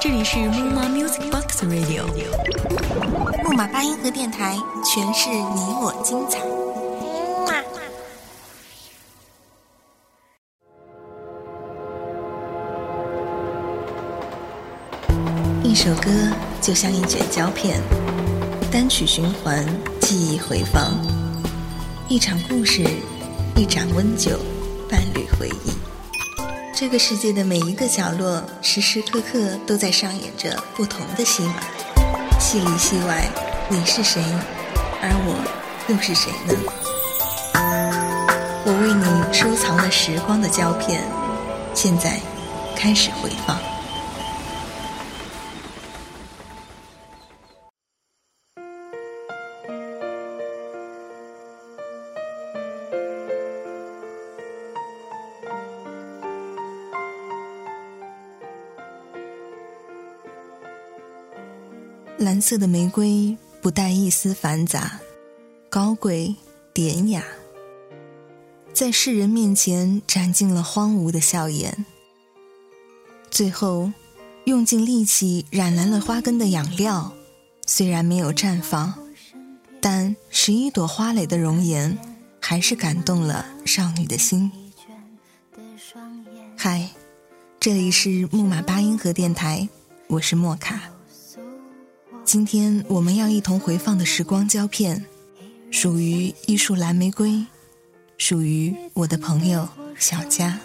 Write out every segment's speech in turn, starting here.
这里是木马 Music Box Radio，木马八音盒电台，诠释你我精彩。一首歌就像一卷胶片，单曲循环，记忆回放；一场故事，一盏温酒，伴侣回忆。这个世界的每一个角落，时时刻刻都在上演着不同的戏码，戏里戏外，你是谁，而我又是谁呢？我为你收藏了时光的胶片，现在开始回放。色的玫瑰不带一丝繁杂，高贵典雅，在世人面前展尽了荒芜的笑颜。最后，用尽力气染蓝了花根的养料，虽然没有绽放，但十一朵花蕾的容颜，还是感动了少女的心。嗨，这里是木马八音盒电台，我是莫卡。今天我们要一同回放的时光胶片，属于一束蓝玫瑰，属于我的朋友小佳。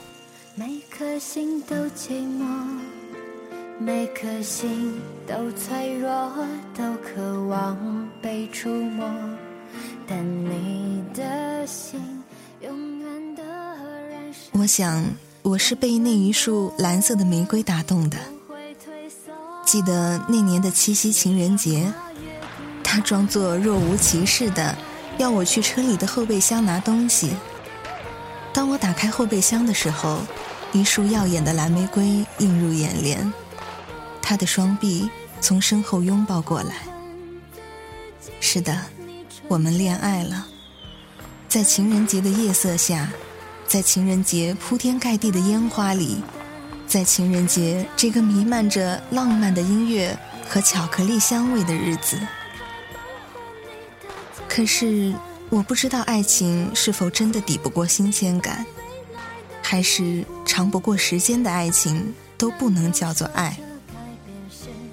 每颗心都寂寞，每颗心都脆弱，都渴望被触摸。但你的心永远的燃烧。我想，我是被那一束蓝色的玫瑰打动的。记得那年的七夕情人节，他装作若无其事的要我去车里的后备箱拿东西。当我打开后备箱的时候，一束耀眼的蓝玫瑰映入眼帘，他的双臂从身后拥抱过来。是的，我们恋爱了，在情人节的夜色下，在情人节铺天盖地的烟花里。在情人节这个弥漫着浪漫的音乐和巧克力香味的日子，可是我不知道爱情是否真的抵不过新鲜感，还是长不过时间的爱情都不能叫做爱。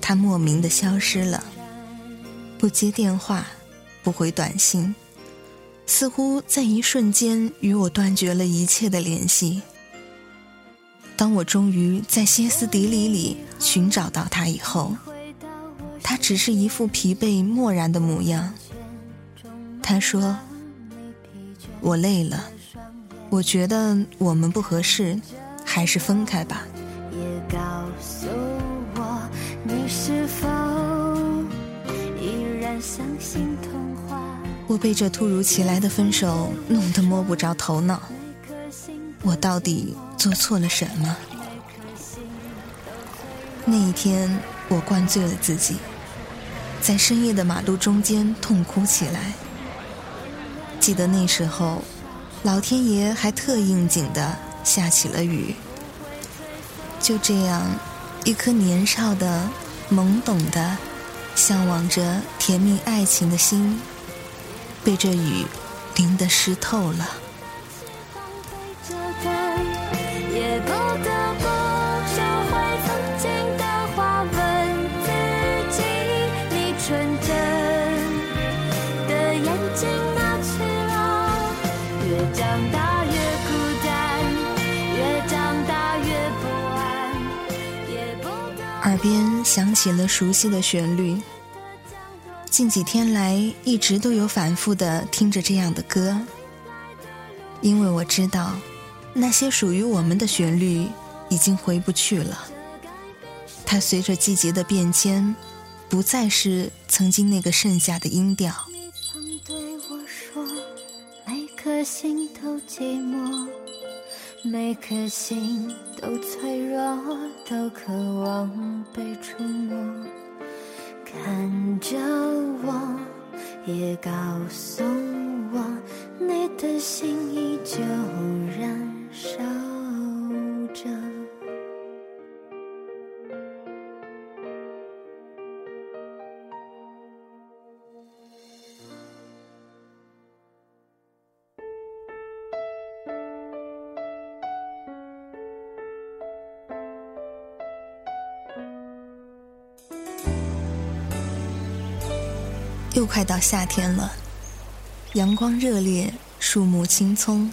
它莫名的消失了，不接电话，不回短信，似乎在一瞬间与我断绝了一切的联系。当我终于在歇斯底里里寻找到他以后，他只是一副疲惫漠然的模样。他说：“我累了，我觉得我们不合适，还是分开吧。”我被这突如其来的分手弄得摸不着头脑。我到底做错了什么？那一天，我灌醉了自己，在深夜的马路中间痛哭起来。记得那时候，老天爷还特应景的下起了雨。就这样，一颗年少的、懵懂的、向往着甜蜜爱情的心，被这雨淋得湿透了。耳边响起了熟悉的旋律。近几天来，一直都有反复的听着这样的歌，因为我知道，那些属于我们的旋律已经回不去了。它随着季节的变迁，不再是曾经那个盛夏的音调。你曾对我说，每颗心都寂寞。每颗心都脆弱，都渴望被触摸。看着我，也告诉我，你的心依旧又快到夏天了，阳光热烈，树木青葱，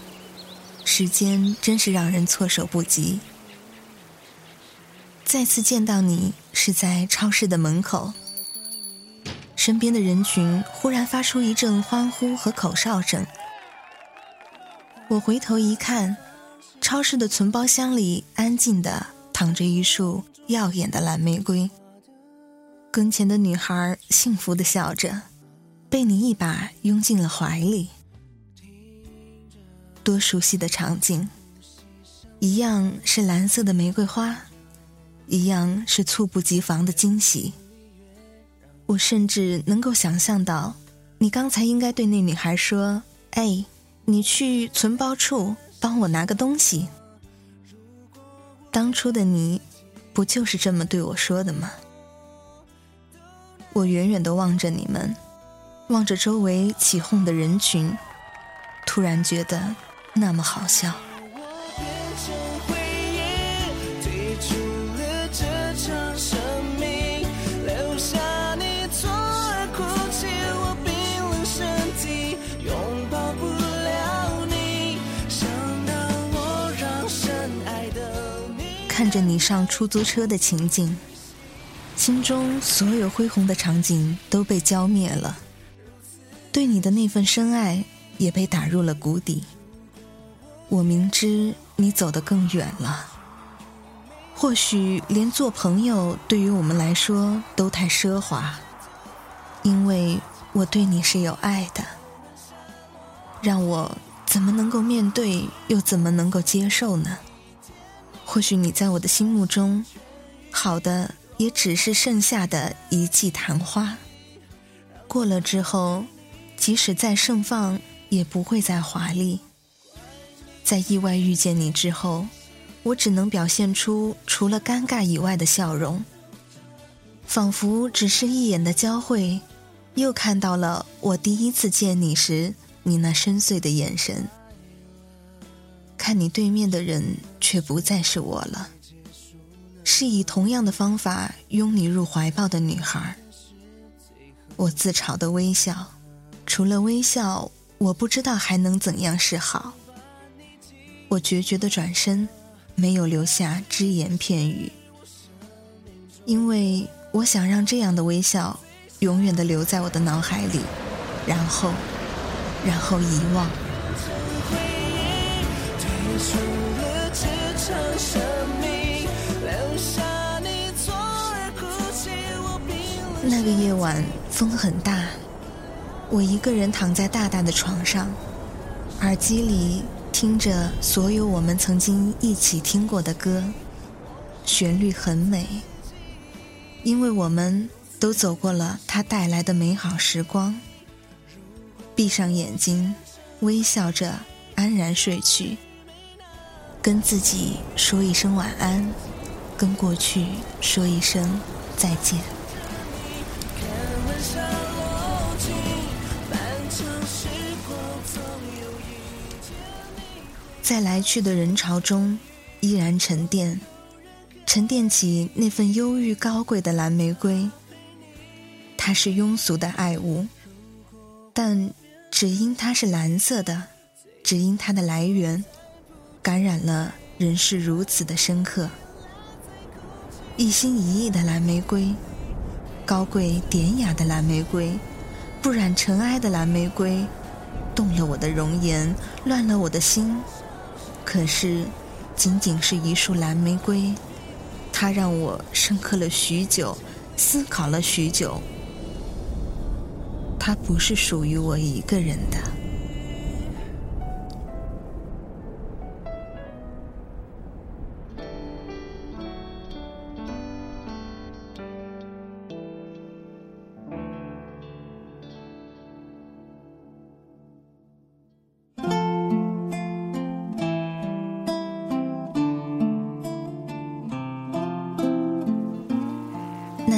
时间真是让人措手不及。再次见到你是在超市的门口，身边的人群忽然发出一阵欢呼和口哨声。我回头一看，超市的存包箱里安静的躺着一束耀眼的蓝玫瑰。跟前的女孩幸福的笑着，被你一把拥进了怀里。多熟悉的场景，一样是蓝色的玫瑰花，一样是猝不及防的惊喜。我甚至能够想象到，你刚才应该对那女孩说：“哎，你去存包处帮我拿个东西。”当初的你，不就是这么对我说的吗？我远远的望着你们，望着周围起哄的人群，突然觉得那么好笑。看着你上出租车的情景。心中所有恢宏的场景都被浇灭了，对你的那份深爱也被打入了谷底。我明知你走得更远了，或许连做朋友对于我们来说都太奢华，因为我对你是有爱的。让我怎么能够面对，又怎么能够接受呢？或许你在我的心目中，好的。也只是剩下的一季昙花，过了之后，即使再盛放，也不会再华丽。在意外遇见你之后，我只能表现出除了尴尬以外的笑容，仿佛只是一眼的交汇，又看到了我第一次见你时你那深邃的眼神。看你对面的人，却不再是我了。是以同样的方法拥你入怀抱的女孩。我自嘲的微笑，除了微笑，我不知道还能怎样是好。我决绝的转身，没有留下只言片语，因为我想让这样的微笑永远的留在我的脑海里，然后，然后遗忘。那个夜晚风很大，我一个人躺在大大的床上，耳机里听着所有我们曾经一起听过的歌，旋律很美，因为我们都走过了它带来的美好时光。闭上眼睛，微笑着安然睡去，跟自己说一声晚安，跟过去说一声再见。在来去的人潮中，依然沉淀，沉淀起那份忧郁高贵的蓝玫瑰。它是庸俗的爱物，但只因它是蓝色的，只因它的来源，感染了人世如此的深刻。一心一意的蓝玫瑰，高贵典雅的蓝玫瑰，不染尘埃的蓝玫瑰，动了我的容颜，乱了我的心。可是，仅仅是一束蓝玫瑰，它让我深刻了许久，思考了许久。它不是属于我一个人的。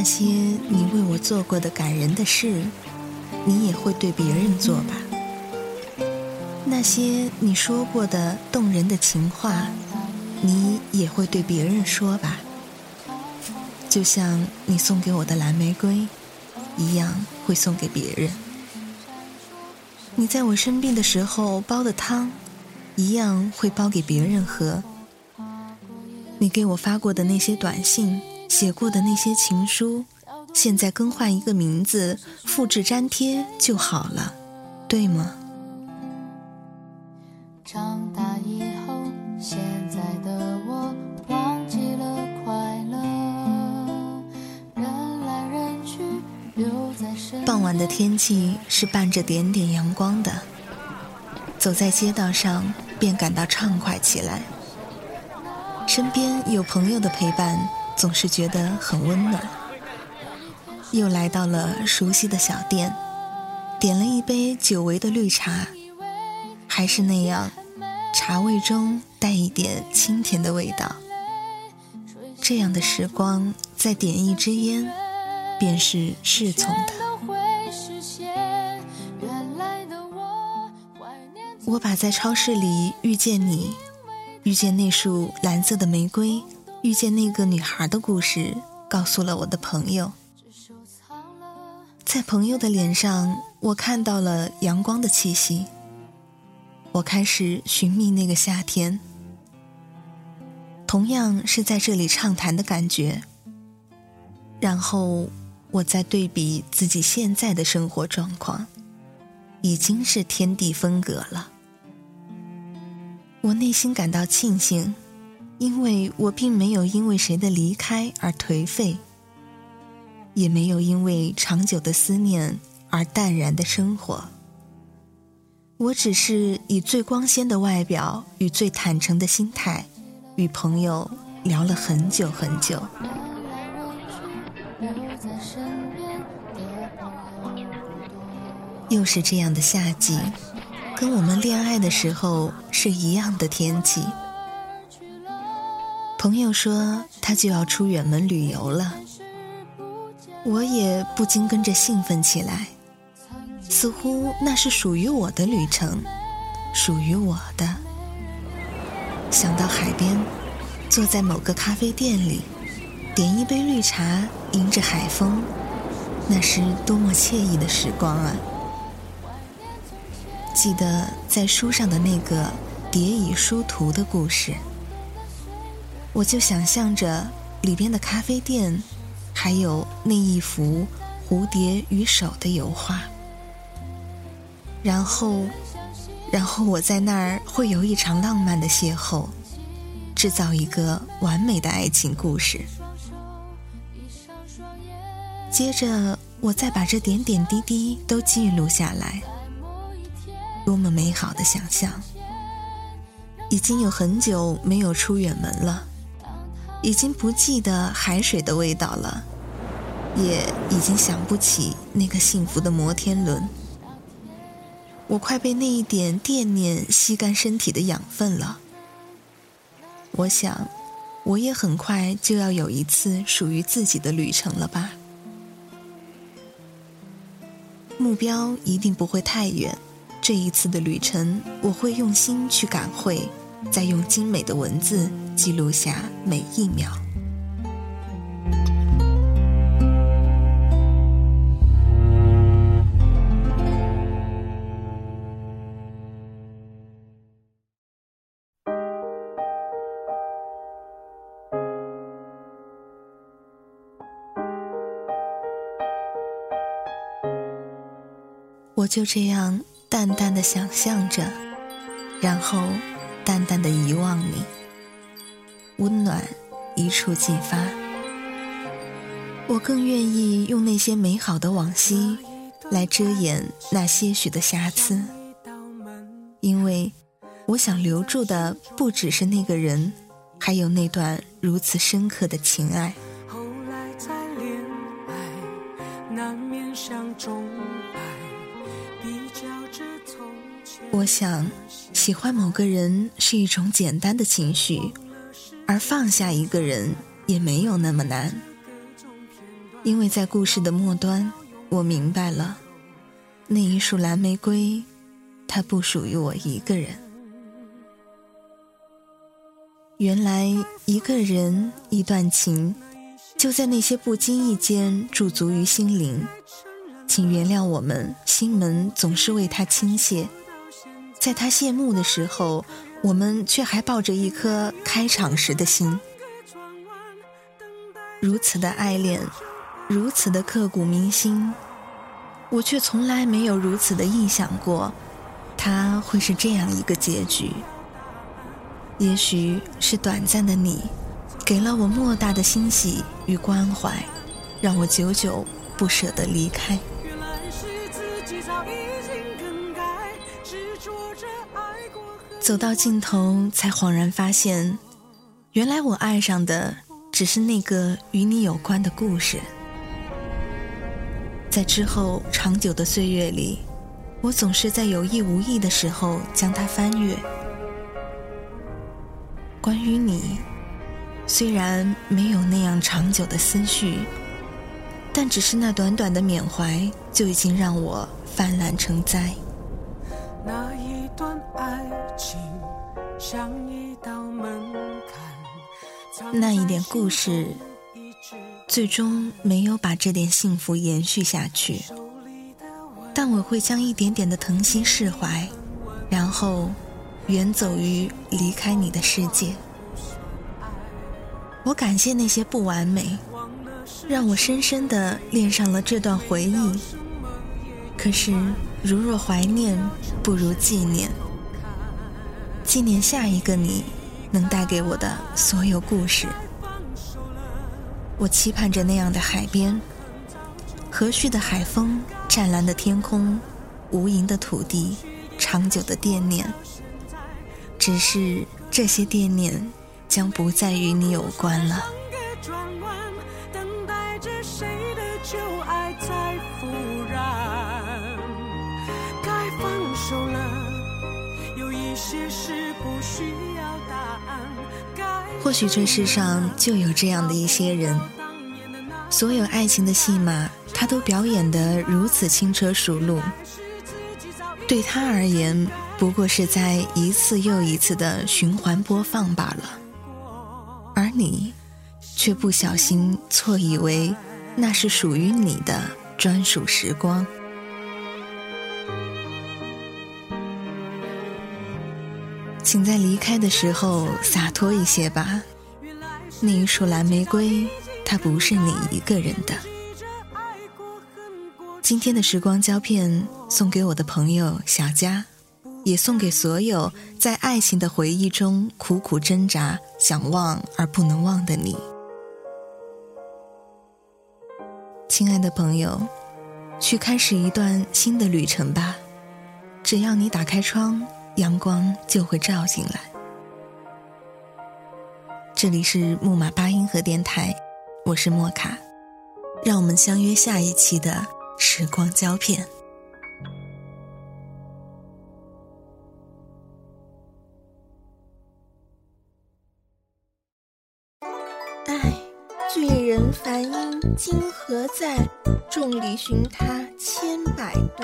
那些你为我做过的感人的事，你也会对别人做吧？那些你说过的动人的情话，你也会对别人说吧？就像你送给我的蓝玫瑰，一样会送给别人。你在我生病的时候煲的汤，一样会煲给别人喝。你给我发过的那些短信，写过的那些情书，现在更换一个名字，复制粘贴就好了，对吗？长大以后，现在的我忘记了快乐。人来人去，留在身傍晚的天气是伴着点点阳光的，走在街道上便感到畅快起来。身边有朋友的陪伴，总是觉得很温暖。又来到了熟悉的小店，点了一杯久违的绿茶，还是那样。茶味中带一点清甜的味道，这样的时光再点一支烟，便是适从的。我把在超市里遇见你、遇见那束蓝色的玫瑰、遇见那个女孩的故事告诉了我的朋友，在朋友的脸上，我看到了阳光的气息。我开始寻觅那个夏天，同样是在这里畅谈的感觉。然后我再对比自己现在的生活状况，已经是天地分隔了。我内心感到庆幸，因为我并没有因为谁的离开而颓废，也没有因为长久的思念而淡然的生活。我只是以最光鲜的外表与最坦诚的心态，与朋友聊了很久很久。又是这样的夏季，跟我们恋爱的时候是一样的天气。朋友说他就要出远门旅游了，我也不禁跟着兴奋起来。似乎那是属于我的旅程，属于我的。想到海边，坐在某个咖啡店里，点一杯绿茶，迎着海风，那是多么惬意的时光啊！记得在书上的那个《蝶蚁书图》的故事，我就想象着里边的咖啡店，还有那一幅蝴蝶与手的油画。然后，然后我在那儿会有一场浪漫的邂逅，制造一个完美的爱情故事。接着，我再把这点点滴滴都记录下来。多么美好的想象！已经有很久没有出远门了，已经不记得海水的味道了，也已经想不起那个幸福的摩天轮。我快被那一点惦念吸干身体的养分了。我想，我也很快就要有一次属于自己的旅程了吧？目标一定不会太远。这一次的旅程，我会用心去感会，再用精美的文字记录下每一秒。我就这样淡淡的想象着，然后淡淡的遗忘你，温暖一触即发。我更愿意用那些美好的往昔来遮掩那些许的瑕疵，因为我想留住的不只是那个人，还有那段如此深刻的情爱。后来再恋爱，难免相中。我想，喜欢某个人是一种简单的情绪，而放下一个人也没有那么难。因为在故事的末端，我明白了，那一束蓝玫瑰，它不属于我一个人。原来，一个人，一段情，就在那些不经意间驻足于心灵。请原谅我们，心门总是为他倾泻，在他谢幕的时候，我们却还抱着一颗开场时的心。如此的爱恋，如此的刻骨铭心，我却从来没有如此的臆想过，它会是这样一个结局。也许是短暂的你，给了我莫大的欣喜与关怀，让我久久不舍得离开。走到尽头，才恍然发现，原来我爱上的只是那个与你有关的故事。在之后长久的岁月里，我总是在有意无意的时候将它翻阅。关于你，虽然没有那样长久的思绪，但只是那短短的缅怀，就已经让我泛滥成灾。那一段爱情像一道门槛，那一点故事，最终没有把这点幸福延续下去。但我会将一点点的疼惜释怀，然后。远走于离开你的世界，我感谢那些不完美，让我深深的恋上了这段回忆。可是，如若怀念，不如纪念。纪念下一个你能带给我的所有故事。我期盼着那样的海边，和煦的海风，湛蓝的天空，无垠的土地，长久的惦念。只是这些惦念将不再与你有关了等待着谁的旧爱在复。或许这世上就有这样的一些人，所有爱情的戏码，他都表演得如此轻车熟路。对他而言。不过是在一次又一次的循环播放罢了，而你却不小心错以为那是属于你的专属时光。请在离开的时候洒脱一些吧，那一束蓝玫瑰，它不是你一个人的。今天的时光胶片送给我的朋友小佳。也送给所有在爱情的回忆中苦苦挣扎、想忘而不能忘的你，亲爱的朋友，去开始一段新的旅程吧。只要你打开窗，阳光就会照进来。这里是木马八音盒电台，我是莫卡，让我们相约下一期的时光胶片。唉，醉人梵音今何在？众里寻他千百度，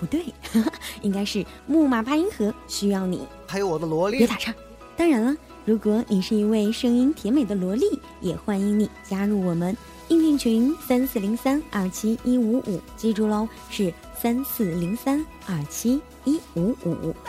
不对，应该是木马八音盒需要你。还有我的萝莉，别打岔。当然了，如果你是一位声音甜美的萝莉，也欢迎你加入我们应聘群三四零三二七一五五，记住喽，是三四零三二七一五五。